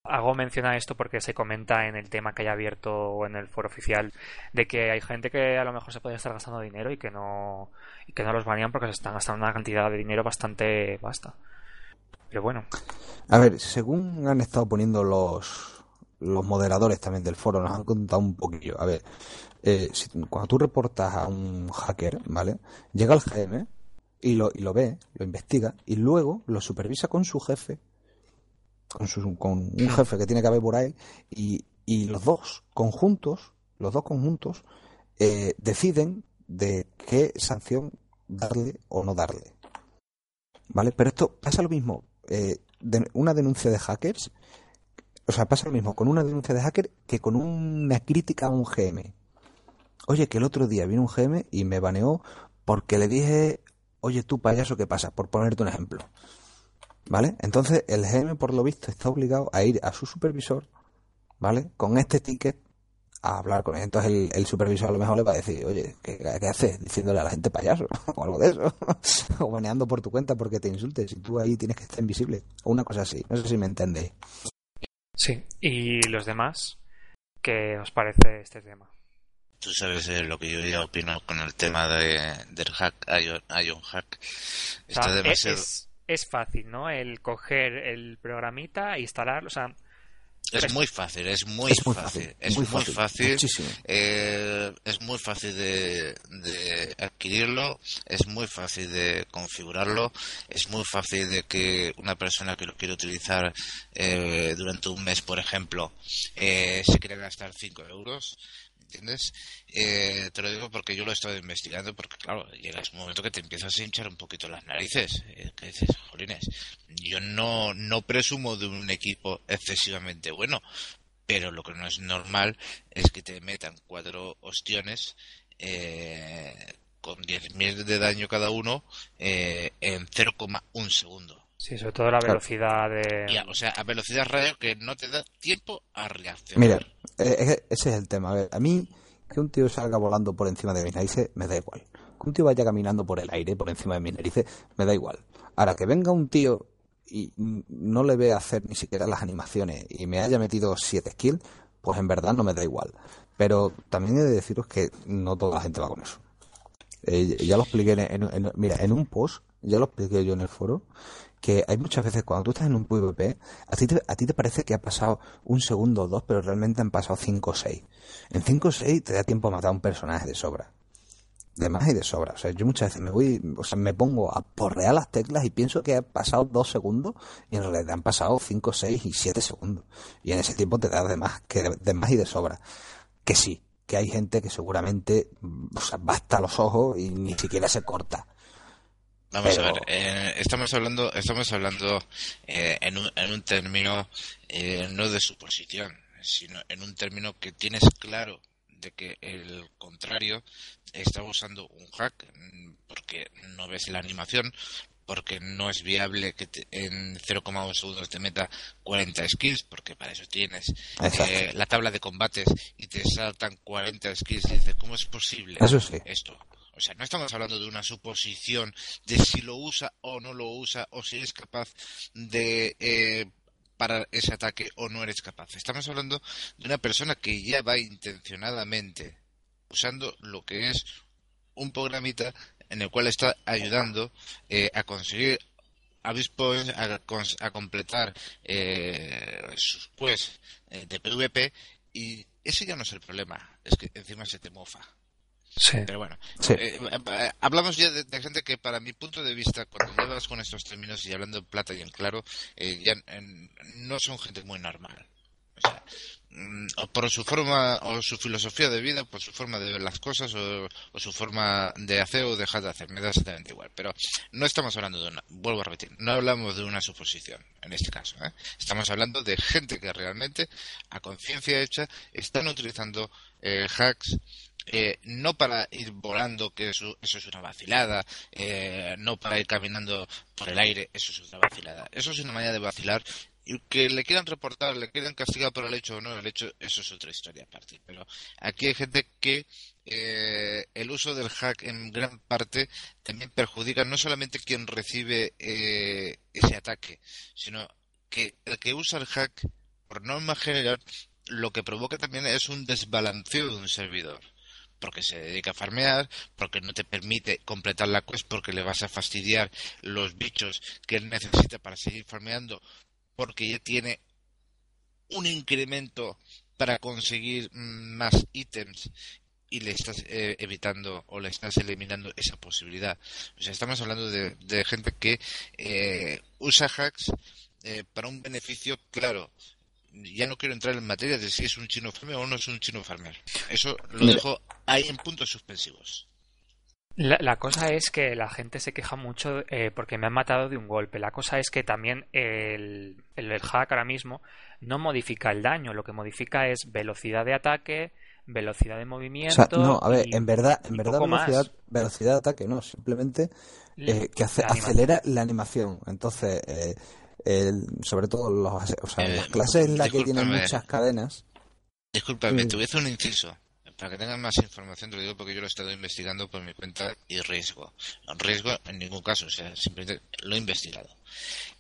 Hago mención a esto porque se comenta en el tema que haya abierto en el foro oficial de que hay gente que a lo mejor se puede estar gastando dinero y que no y que no los banean porque se están gastando una cantidad de dinero bastante vasta. Pero bueno, A ver, según han estado poniendo los, los moderadores también del foro, nos han contado un poquillo. A ver, eh, si- cuando tú reportas a un hacker, ¿vale? Llega el GM y lo, y lo ve, lo investiga y luego lo supervisa con su jefe, con, su, con un jefe que tiene que haber por ahí, y, y los dos conjuntos, los dos conjuntos, eh, deciden de qué sanción darle o no darle. ¿Vale? Pero esto pasa lo mismo. eh, de- una denuncia de hackers, o sea, pasa lo mismo con una denuncia de hacker que con una crítica a un GM. Oye, que el otro día vino un GM y me baneó porque le dije, oye tú payaso, ¿qué pasa? Por ponerte un ejemplo. ¿Vale? Entonces el GM por lo visto está obligado a ir a su supervisor, ¿vale? Con este ticket a hablar con él. Entonces el, supervisor a lo mejor le va a decir, oye, ¿qué, qué haces? Diciéndole a la gente payaso [LAUGHS] o algo de eso. [LAUGHS] o baneando por tu cuenta porque te insultes y tú ahí tienes que estar invisible. O una cosa así. No sé si me entendéis. Sí. ¿Y los demás? ¿Qué os parece este tema? Tú sabes eh, lo que yo ya opino con el tema de, del hack, Ion, Ion Hack. O Está sea, demasiado... es, es fácil, ¿no? El coger el programita e instalarlo. O sea, Es muy fácil, es muy, Es muy fácil, fácil, es muy fácil, eh, es muy fácil de, de adquirirlo, es muy fácil de configurarlo, es muy fácil de que una persona que lo quiere utilizar eh, durante un mes, por ejemplo, eh, se quiera gastar 5 euros. ¿Entiendes? Eh, te lo digo porque yo lo he estado investigando, porque claro, llegas un momento que te empiezas a hinchar un poquito las narices. eh, que dices, jolines, yo no, no presumo de un equipo excesivamente bueno, pero lo que no es normal es que te metan cuatro ostiones eh, con 10.000 de daño cada uno eh, en 0,1 segundo. Sí, sobre todo la Claro. velocidad de. Ya, o sea, a velocidad radio que no te da tiempo a reaccionar. Mira, eh, que ese es el tema. A ver, a mí que un tío salga volando por encima de mis narices me da igual. Que un tío vaya caminando por el aire por encima de mis narices me da igual. Ahora, que venga un tío y no le vea hacer ni siquiera las animaciones y me haya metido 7 skills, pues en verdad no me da igual. Pero también he de deciros que no toda la gente va con eso. Eh, ya lo expliqué en, en- en- mira, en un post, ya lo expliqué yo en el foro, que hay muchas veces cuando tú estás en un PvP, a ti te, a ti te parece que ha pasado un segundo o dos, pero realmente han pasado cinco o seis. En cinco o seis te da tiempo a matar a un personaje de sobra. De más y de sobra. O sea, yo muchas veces me voy, o sea, me pongo a porrear las teclas y pienso que ha pasado dos segundos y en realidad han pasado cinco, seis y siete segundos. Y en ese tiempo te da de más, que de, más y de sobra. Que sí, que hay gente que seguramente hasta los ojos y ni siquiera se corta. Vamos Pero- a ver, eh, estamos hablando, estamos hablando eh, en, un, en un término eh, no de suposición, sino en un término que tienes claro de que el contrario está usando un hack porque no ves la animación, porque no es viable que te- en 0,1 segundos te meta 40 skills, porque para eso tienes eh, la tabla de combates y te saltan 40 skills y dices, ¿cómo es posible? Eso sí. esto. O sea, no estamos hablando de una suposición de si lo usa o no lo usa o si es capaz de eh, parar ese ataque o no eres capaz. Estamos hablando de una persona que ya va intencionadamente usando lo que es un programita en el cual está ayudando eh, a conseguir Abyss Points, a, a completar eh, sus eh, de PvP y ese ya no es el problema, es que encima se te mofa. Sí. Pero bueno, Sí. eh, eh, hablamos ya de, de gente que para mi punto de vista, cuando llevas con estos términos y hablando en plata y en claro, eh, ya no son gente muy normal. O sea, por su forma o su filosofía de vida, por su forma de ver las cosas o, o su forma de hacer o dejar de hacer, me da exactamente igual. Pero no estamos hablando de una, vuelvo a repetir, no hablamos de una suposición en este caso. ¿eh? Estamos hablando de gente que realmente, a conciencia hecha, están utilizando eh, hacks eh, no para ir volando, que eso, eso es una vacilada, eh, no para ir caminando por el aire, eso es una vacilada. Eso es una manera de vacilar. Y que le quieran reportar, le quieran castigar por el hecho o no el hecho, eso es otra historia aparte. Pero aquí hay gente que eh, el uso del hack en gran parte también perjudica no solamente quien recibe eh, ese ataque, sino que el que usa el hack, por norma general, lo que provoca también es un desbalanceo de un servidor porque se dedica a farmear, porque no te permite completar la quest, porque le vas a fastidiar los bichos que él necesita para seguir farmeando, porque ya tiene un incremento para conseguir más ítems y le estás eh, evitando o le estás eliminando esa posibilidad. O sea, estamos hablando de, de gente que eh, usa hacks eh, para un beneficio claro. Ya no quiero entrar en materia de si es un chino farmer o no es un chino farmer. Eso lo Mira. dejo ahí en puntos suspensivos. La, la cosa es que la gente se queja mucho eh, porque me han matado de un golpe. La cosa es que también el, el, el hack ahora mismo no modifica el daño, lo que modifica es velocidad de ataque, velocidad de O movimiento. sea, no, a ver, y- en verdad, en verdad más. velocidad, velocidad de ataque no, simplemente eh, que hace- la animación. acelera la animación. Entonces, eh, el- sobre todo los, o sea, Eh, las clases en las que tienen muchas cadenas. Discúlpame, Sí. te voy a hacer un inciso. Para que tengan más información, te lo digo porque yo lo he estado investigando por mi cuenta y riesgo. Riesgo en ningún caso, o sea, simplemente lo he investigado.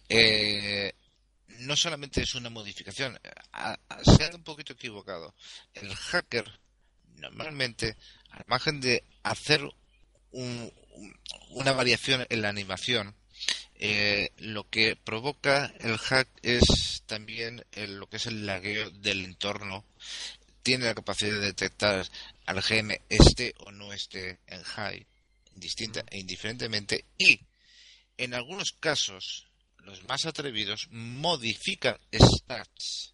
Eh, no solamente es una modificación, a- a- se ha un poquito equivocado. El hacker, normalmente, al margen de hacer un- una variación en la animación, eh, lo que provoca el hack es también el- lo que es el lagueo del entorno. Tiene la capacidad de detectar al GM esté o no esté en high, indistinta e indiferentemente, y en algunos casos, los más atrevidos, modifica stats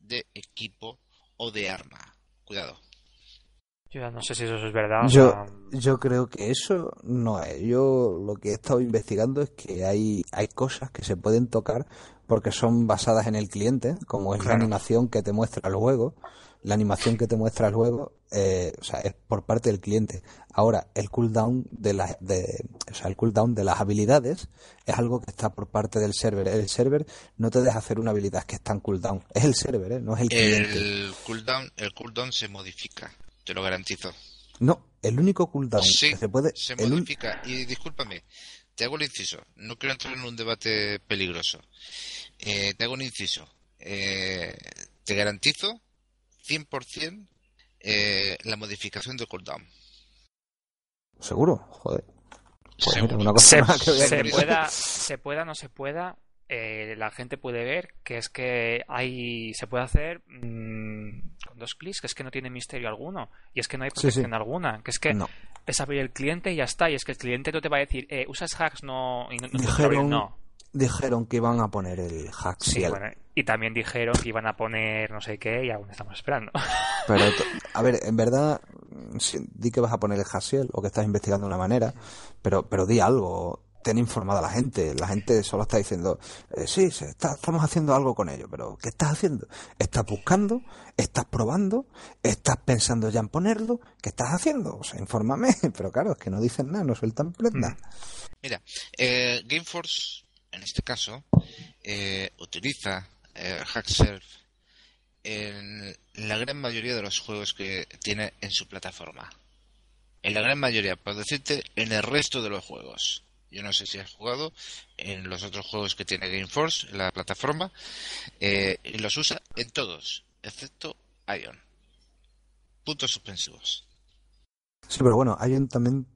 de equipo o de arma. Cuidado. Yo no sé si eso es verdad. o Yo, sea, yo creo que eso no es. Yo lo que he estado investigando es que hay, hay cosas que se pueden tocar porque son basadas en el cliente, como es la animación que te muestra el juego. La animación que te muestra el juego, eh, o sea, es por parte del cliente. Ahora, el cooldown de las, de, o sea, el cooldown de las habilidades es algo que está por parte del server. El server no te deja hacer una habilidad que está en cooldown. Es el server, ¿eh? no es el cliente. El cooldown, el cooldown se modifica, te lo garantizo. No, el único cooldown Sí, que se puede, se un- modifica. Y discúlpame, te hago el inciso. No quiero entrar en un debate peligroso. Eh, te hago un inciso. Eh, te garantizo 100% eh, la modificación de cooldown. Seguro, joder. Pues mira, Seguro. una cosa se, que se pueda, [LAUGHS] se pueda, no se pueda, eh, la gente puede ver que es que hay, se puede hacer mm, con dos clics, que es que no tiene misterio alguno, y es que no hay Sí, sí. protección alguna, que es que No. es abrir el cliente y ya está, y es que el cliente no te va a decir, eh, usas hacks, no, y no, no te Dijeron- abrir, no. Dijeron que iban a poner el hack Sí, bueno, y también dijeron que iban a poner no sé qué y aún estamos esperando. [LAUGHS] Pero, a ver, en verdad, mm, di que vas a poner el hack Seal o que estás investigando una manera, pero, pero di algo. Ten informada a la gente. La gente solo está diciendo, eh, sí, se está- estamos haciendo algo con ello, pero ¿qué estás haciendo? ¿Estás buscando? ¿Estás probando? ¿Estás pensando ya en ponerlo? ¿Qué estás haciendo? O sea, infórmame. [LAUGHS] Pero claro, es que no dicen nada, no sueltan prenda. Mira, eh, Gameforce, en este caso, eh, utiliza eh, en la gran mayoría de los juegos que tiene en su plataforma. En la gran mayoría, por decirte, en el resto de los juegos. Yo no sé si has jugado en los otros juegos que tiene Gameforce, en la plataforma, eh, y los usa en todos, excepto Ion. Puntos suspensivos. Sí, pero bueno, un también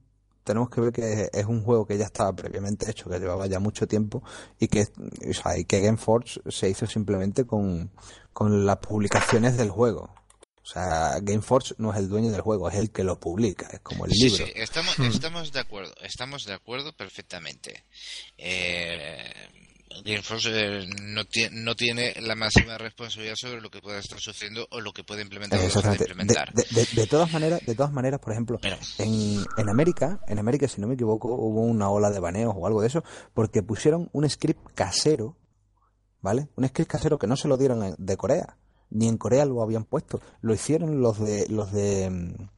tenemos que ver que es un juego que ya estaba previamente hecho, que llevaba ya mucho tiempo y que, o sea, y que Gameforge se hizo simplemente con, con las publicaciones del juego. O sea, Gameforge no es el dueño del juego, es el que lo publica, es como el Sí, libro. sí, estamos, Hmm. estamos de acuerdo, estamos de acuerdo perfectamente. Eh, Eh, no, tie- no tiene la máxima responsabilidad sobre lo que pueda estar sucediendo o lo que puede implementar Exactamente. De, implementar. de- de- de todas maneras, de todas maneras, por ejemplo, Pero- en, en América, en América, si no me equivoco, hubo una ola de baneos o algo de eso, porque pusieron un script casero, ¿vale? Un script casero que no se lo dieron de Corea, ni en Corea lo habían puesto, lo hicieron los de los de mm,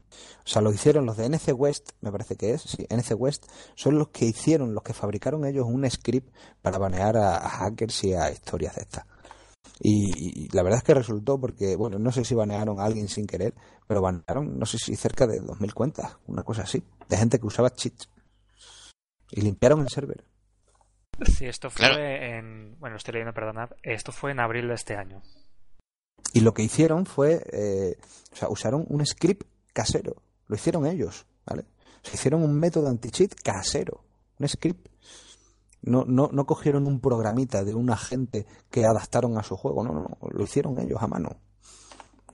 o sea, lo hicieron los de NC West, me parece que es, sí, NC West, son los que hicieron, los que fabricaron ellos un script para banear a, a hackers y a historias de estas. Y, y la verdad es que resultó porque, bueno, no sé si banearon a alguien sin querer, pero banearon, no sé si cerca de 2.000 cuentas, una cosa así, de gente que usaba cheats. Y limpiaron el server. Sí, esto fue Claro. en. Bueno, estoy leyendo, perdonad. Esto fue en abril de este año. Y lo que hicieron fue, eh, o sea, usaron un script casero. Lo hicieron ellos, ¿vale? O sea, hicieron un método anti-cheat casero, un script. No, no, no cogieron un programita de un agente que adaptaron a su juego, no, no, no, lo hicieron ellos a mano.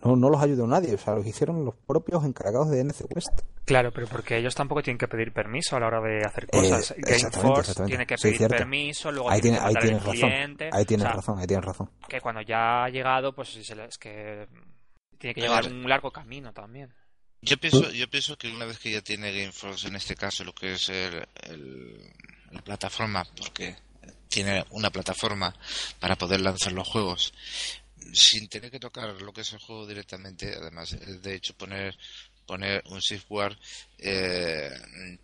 No, no los ayudó nadie, o sea, los hicieron los propios encargados de NC West. Claro, pero porque ellos tampoco tienen que pedir permiso a la hora de hacer Eh, cosas. exactamente, Gameforce tiene que pedir permiso, luego Ahí, tiene tiene, que ahí tienes razón, cliente. ahí tienes o sea, razón, ahí tienes razón. Que cuando ya ha llegado, pues se es que tiene que llevar un largo camino también. Yo pienso, yo pienso que una vez que ya tiene Gameforce, en este caso, lo que es el, el- la plataforma, porque tiene una plataforma para poder lanzar los juegos, sin tener que tocar lo que es el juego directamente, además, eh, de hecho, poner poner un software eh,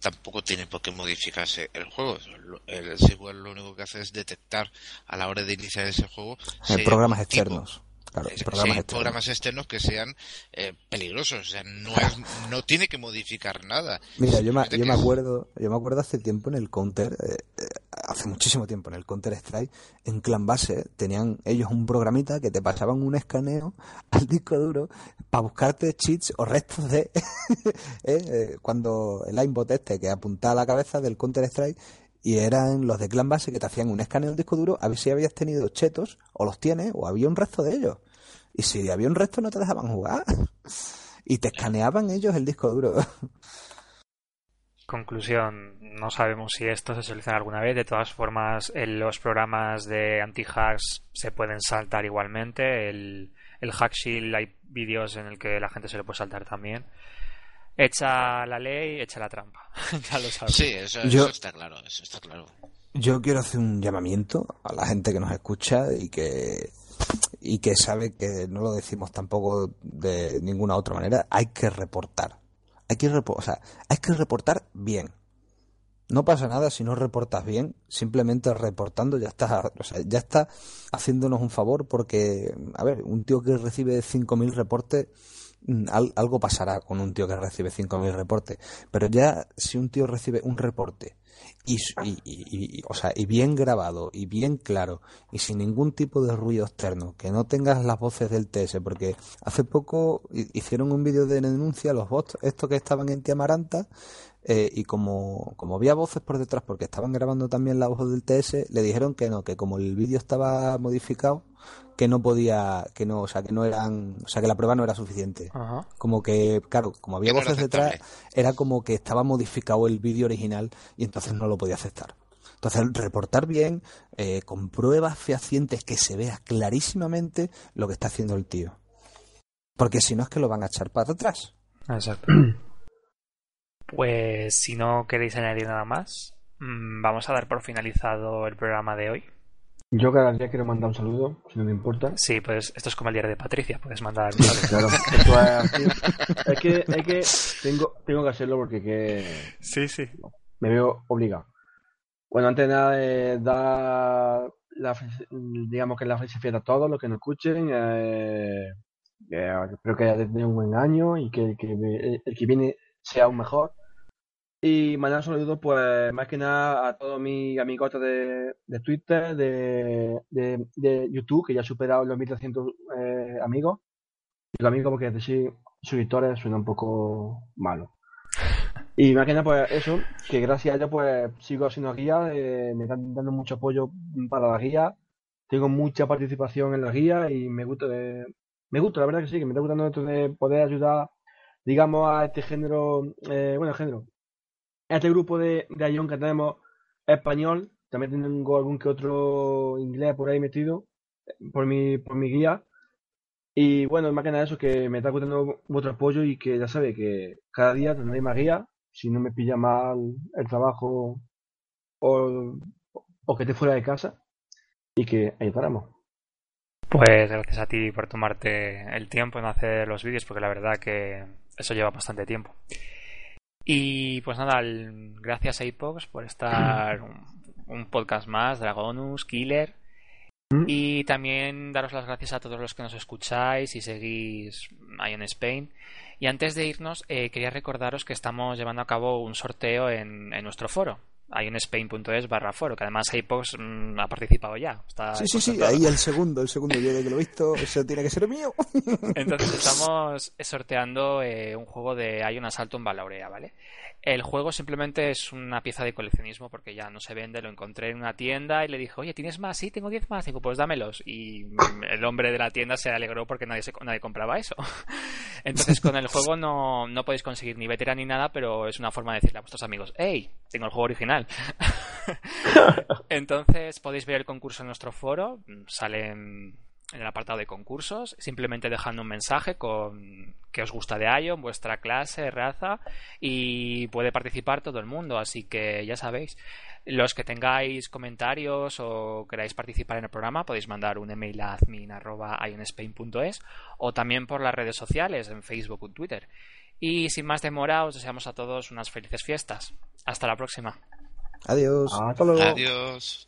tampoco tiene por qué modificarse el juego. El software lo único que hace es detectar a la hora de iniciar ese juego si Eh, programas externos. Claro, programas hay externos. programas externos que sean eh, peligrosos, o sea, no es, no tiene que modificar nada. Mira, yo me, yo que me acuerdo, yo me acuerdo hace tiempo en el Counter, eh, eh, hace muchísimo tiempo en el Counter Strike, en Clan Base tenían ellos un programita que te pasaban un escaneo [LAUGHS] al disco duro para buscarte cheats o restos de [LAUGHS] cuando el aimbot este que apuntaba a la cabeza del Counter Strike y eran los de Clan Base que te hacían un escaneo del disco duro a ver si habías tenido chetos o los tienes o había un resto de ellos. Y si había un resto no te dejaban jugar. [LAUGHS] Y te escaneaban ellos el disco duro. [LAUGHS] Conclusión, no sabemos si esto se soluciona alguna vez. De todas formas, en los programas de anti-hacks se pueden saltar igualmente. El, el Hack Shield hay vídeos en el que la gente se lo puede saltar también. Echa la ley, echa la trampa. [LAUGHS] ya lo sabes. Sí, eso, Yo- está claro, eso está claro. Yo quiero hacer un llamamiento a la gente que nos escucha y que y que sabe que no lo decimos tampoco de ninguna otra manera. Hay que reportar. Hay que repo- o sea, hay que reportar bien. No pasa nada si no reportas bien, simplemente reportando ya estás, o sea, ya está haciéndonos un favor porque, a ver, un tío que recibe 5.000 reportes, al- algo pasará con un tío que recibe 5.000 reportes. Pero ya si un tío recibe un reporte y, y, y- y- o sea, y bien grabado y bien claro y sin ningún tipo de ruido externo, que no tengas las voces del TS, porque hace poco hi- hicieron un vídeo de denuncia los bots, estos que estaban en Tiamaranta, eh, y como, como había voces por detrás, porque estaban grabando también la voz del TS, le dijeron que no, que como el vídeo estaba modificado, que no podía, que no, o sea, que no eran, o sea, que la prueba no era suficiente. Ajá. Como que, claro, como había voces detrás, era como que estaba modificado el vídeo original y entonces no lo podía aceptar. Entonces, reportar bien, eh, con pruebas fehacientes que se vea clarísimamente lo que está haciendo el tío. Porque si no es que lo van a echar para atrás. Exacto. Pues si no queréis añadir nada más, mm, vamos a dar por finalizado el programa de hoy. Yo cada día quiero mandar un saludo, si no me importa. Sí, pues esto es como el diario de Patricia, puedes mandar un saludo. Claro, [LAUGHS] esto es que, es que tengo, tengo que hacerlo porque que Sí, sí. me veo obligado. Bueno, antes de nada, eh, dar la, digamos que la felicidad a todos los que nos escuchen. eh, que espero que haya tenido un buen año y que el que, el que viene sea aún mejor. Y mandar un saludo, pues, más que nada a todos mis amigotes de, de Twitter, de, de, YouTube, que ya he superado los 1300 eh, amigos. Digo amigos porque decir suscriptores suena un poco malo. Y más que nada, pues eso, que gracias a ello pues sigo haciendo guías, eh, me están dando mucho apoyo para la guía, tengo mucha participación en la guía y me gusta, de- me gusta, la verdad que sí, que me está gustando de poder ayudar, digamos, a este género, eh, bueno, género, este grupo de, de Ion que tenemos español, también tengo algún que otro inglés por ahí metido, por mi, por mi guía. Y bueno, más que nada eso, que me está gustando vuestro apoyo y que ya sabéis que cada día tendréis más guía, si no me pilla mal el trabajo o, o que esté fuera de casa, y que ahí paramos. Pues gracias a ti por tomarte el tiempo en hacer los vídeos, porque la verdad que eso lleva bastante tiempo. Y pues nada, el- gracias a Apox por estar un, un podcast más, Dragonus, Killer. ¿Mm? Y también daros las gracias a todos los que nos escucháis y seguís Ion Spain. Y antes de irnos, eh, quería recordaros que estamos llevando a cabo un sorteo en, en nuestro foro, ionspain.es barra foro, que además Apox mm, ha participado ya. Está Sí, sí, sí, ahí el segundo, el segundo, yo de que lo he visto, eso tiene que ser mío. [LAUGHS] Entonces [LAUGHS] estamos sorteando eh, un juego de Hay un asalto en Balaurea, ¿vale? El juego simplemente es una pieza de coleccionismo porque ya no se vende, lo encontré en una tienda y le dije, oye, ¿tienes más? Sí, tengo 10 más. Digo, pues dámelos. Y mm, el hombre de la tienda se alegró porque nadie, se- nadie compraba eso. [LAUGHS] Entonces con el juego no, no podéis conseguir ni veteran ni nada, pero es una forma de decirle a vuestros amigos, hey, tengo el juego original. [LAUGHS] Entonces podéis ver el concurso en nuestro foro, sale en, en el apartado de concursos, simplemente dejando un mensaje con que os gusta de Ion, vuestra clase, raza, y puede participar todo el mundo, así que ya sabéis. Los que tengáis comentarios o queráis participar en el programa, podéis mandar un email a admin.ionspain.es o también por las redes sociales, en Facebook o Twitter. Y sin más demora, os deseamos a todos unas felices fiestas. Hasta la próxima. Adiós. Hasta luego. Adiós.